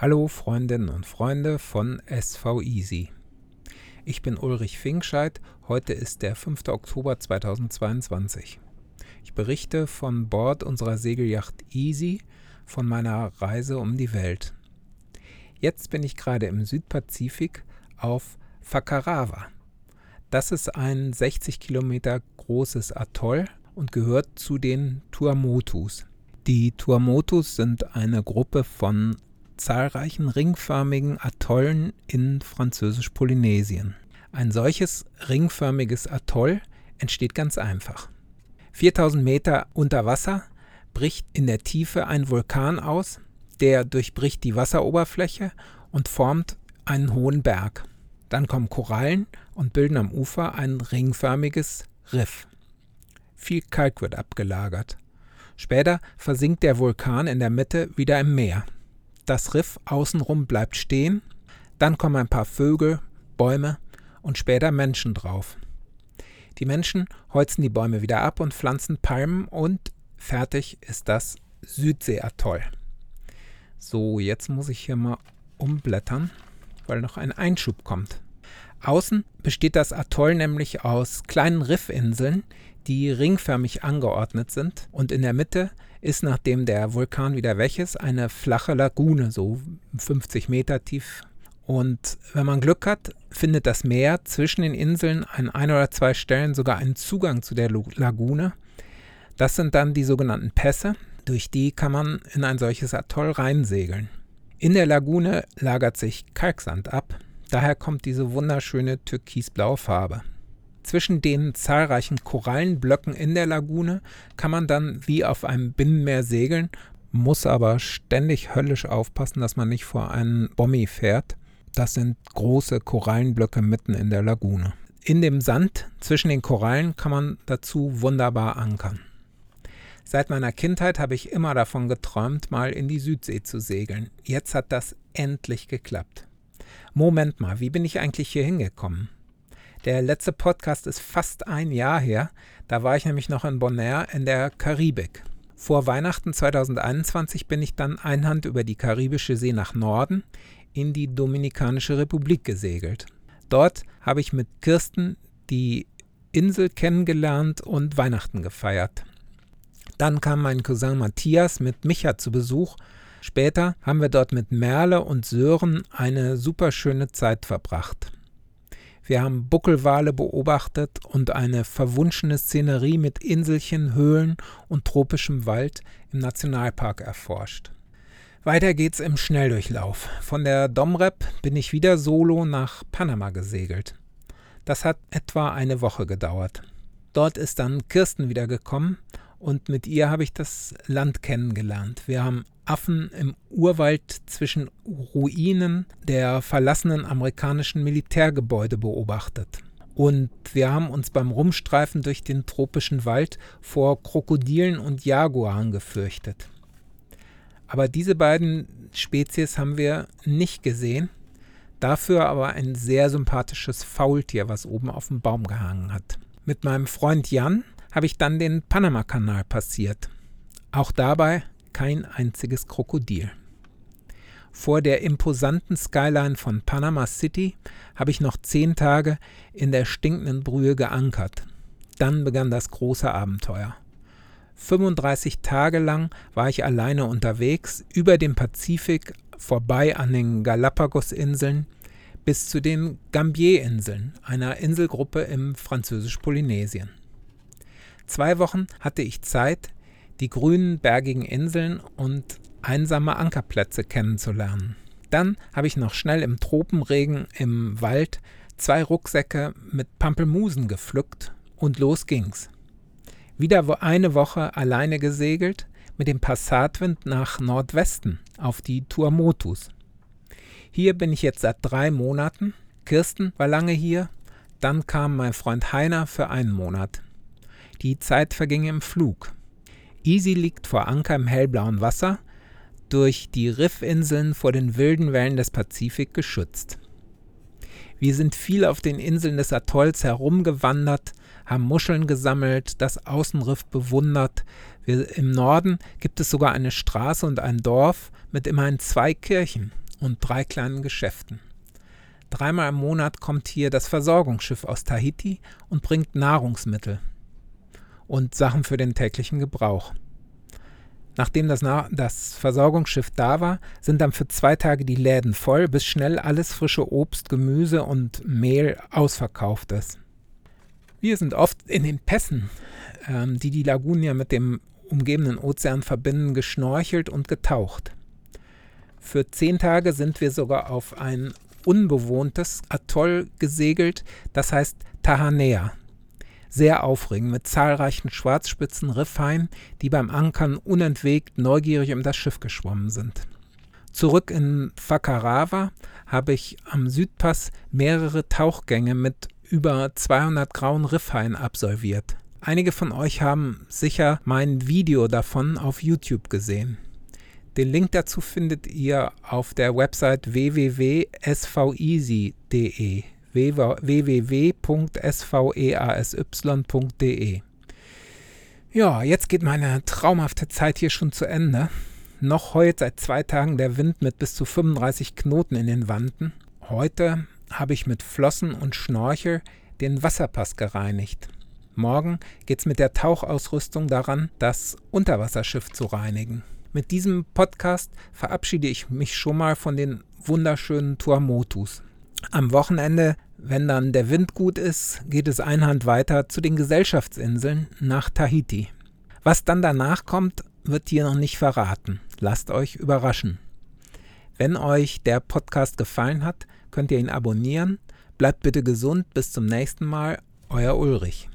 Hallo Freundinnen und Freunde von SV Easy. Ich bin Ulrich Finkscheid. Heute ist der 5. Oktober 2022. Ich berichte von Bord unserer Segelyacht Easy von meiner Reise um die Welt. Jetzt bin ich gerade im Südpazifik auf Fakarawa. Das ist ein 60 Kilometer großes Atoll und gehört zu den Tuamotus. Die Tuamotus sind eine Gruppe von zahlreichen ringförmigen Atollen in Französisch-Polynesien. Ein solches ringförmiges Atoll entsteht ganz einfach. 4000 Meter unter Wasser bricht in der Tiefe ein Vulkan aus, der durchbricht die Wasseroberfläche und formt einen hohen Berg. Dann kommen Korallen und bilden am Ufer ein ringförmiges Riff. Viel Kalk wird abgelagert. Später versinkt der Vulkan in der Mitte wieder im Meer. Das Riff außenrum bleibt stehen, dann kommen ein paar Vögel, Bäume und später Menschen drauf. Die Menschen holzen die Bäume wieder ab und pflanzen Palmen und fertig ist das Südseeatoll. So, jetzt muss ich hier mal umblättern, weil noch ein Einschub kommt. Außen besteht das Atoll nämlich aus kleinen Riffinseln, die ringförmig angeordnet sind und in der Mitte ist, nachdem der Vulkan wieder weg ist, eine flache Lagune, so 50 Meter tief. Und wenn man Glück hat, findet das Meer zwischen den Inseln an ein oder zwei Stellen sogar einen Zugang zu der Lagune. Das sind dann die sogenannten Pässe, durch die kann man in ein solches Atoll reinsegeln. In der Lagune lagert sich Kalksand ab, daher kommt diese wunderschöne türkisblaue Farbe. Zwischen den zahlreichen Korallenblöcken in der Lagune kann man dann wie auf einem Binnenmeer segeln, muss aber ständig höllisch aufpassen, dass man nicht vor einen Bommi fährt. Das sind große Korallenblöcke mitten in der Lagune. In dem Sand zwischen den Korallen kann man dazu wunderbar ankern. Seit meiner Kindheit habe ich immer davon geträumt, mal in die Südsee zu segeln. Jetzt hat das endlich geklappt. Moment mal, wie bin ich eigentlich hier hingekommen? Der letzte Podcast ist fast ein Jahr her. Da war ich nämlich noch in Bonaire in der Karibik. Vor Weihnachten 2021 bin ich dann einhand über die Karibische See nach Norden in die Dominikanische Republik gesegelt. Dort habe ich mit Kirsten die Insel kennengelernt und Weihnachten gefeiert. Dann kam mein Cousin Matthias mit Micha zu Besuch. Später haben wir dort mit Merle und Sören eine super schöne Zeit verbracht. Wir haben Buckelwale beobachtet und eine verwunschene Szenerie mit Inselchen, Höhlen und tropischem Wald im Nationalpark erforscht. Weiter geht's im Schnelldurchlauf. Von der Domrep bin ich wieder solo nach Panama gesegelt. Das hat etwa eine Woche gedauert. Dort ist dann Kirsten wieder gekommen und mit ihr habe ich das Land kennengelernt. Wir haben Affen im Urwald zwischen Ruinen der verlassenen amerikanischen Militärgebäude beobachtet. Und wir haben uns beim Rumstreifen durch den tropischen Wald vor Krokodilen und Jaguaren gefürchtet. Aber diese beiden Spezies haben wir nicht gesehen. Dafür aber ein sehr sympathisches Faultier, was oben auf dem Baum gehangen hat. Mit meinem Freund Jan habe ich dann den Panamakanal passiert. Auch dabei kein einziges Krokodil. Vor der imposanten Skyline von Panama City habe ich noch zehn Tage in der stinkenden Brühe geankert. Dann begann das große Abenteuer. 35 Tage lang war ich alleine unterwegs, über den Pazifik, vorbei an den Galapagos-Inseln, bis zu den Gambier-Inseln, einer Inselgruppe im französisch-Polynesien. Zwei Wochen hatte ich Zeit, die grünen bergigen Inseln und einsame Ankerplätze kennenzulernen. Dann habe ich noch schnell im Tropenregen im Wald zwei Rucksäcke mit Pampelmusen gepflückt und los ging's. Wieder eine Woche alleine gesegelt, mit dem Passatwind nach Nordwesten auf die Tuamotus. Hier bin ich jetzt seit drei Monaten. Kirsten war lange hier. Dann kam mein Freund Heiner für einen Monat. Die Zeit verging im Flug. Easy liegt vor Anker im hellblauen Wasser, durch die Riffinseln vor den wilden Wellen des Pazifik geschützt. Wir sind viel auf den Inseln des Atolls herumgewandert, haben Muscheln gesammelt, das Außenriff bewundert. Wir, Im Norden gibt es sogar eine Straße und ein Dorf mit immerhin zwei Kirchen. und drei kleinen Geschäften. Dreimal im Monat kommt hier das Versorgungsschiff aus Tahiti und bringt Nahrungsmittel und Sachen für den täglichen Gebrauch. Nachdem das, Na das Versorgungsschiff da war, sind dann für zwei Tage die Läden voll, bis schnell alles frische Obst, Gemüse und Mehl ausverkauft ist. Wir sind oft in den Pässen, ähm, die die Lagunia mit dem umgebenden Ozean verbinden, geschnorchelt und getaucht. Für zehn Tage sind wir sogar auf ein unbewohntes Atoll gesegelt, das heißt Tahanea. Sehr aufregend mit zahlreichen schwarzspitzen Riffhaien, die beim Ankern unentwegt neugierig um das Schiff geschwommen sind. Zurück in Fakarawa habe ich am Südpass mehrere Tauchgänge mit über 200 grauen Riffhaien absolviert. Einige von euch haben sicher mein Video davon auf YouTube gesehen. Den Link dazu findet ihr auf der Website www.sveasy.de www.sveasy.de Ja, jetzt geht meine traumhafte Zeit hier schon zu Ende. Noch heute seit zwei Tagen der Wind mit bis zu 35 Knoten in den Wanden. Heute habe ich mit Flossen und Schnorchel den Wasserpass gereinigt. Morgen geht's mit der Tauchausrüstung daran, das Unterwasserschiff zu reinigen. Mit diesem Podcast verabschiede ich mich schon mal von den wunderschönen Tuamotus. Am Wochenende, wenn dann der Wind gut ist, geht es einhand weiter zu den Gesellschaftsinseln nach Tahiti. Was dann danach kommt, wird hier noch nicht verraten. Lasst euch überraschen. Wenn euch der Podcast gefallen hat, könnt ihr ihn abonnieren. Bleibt bitte gesund. Bis zum nächsten Mal. Euer Ulrich.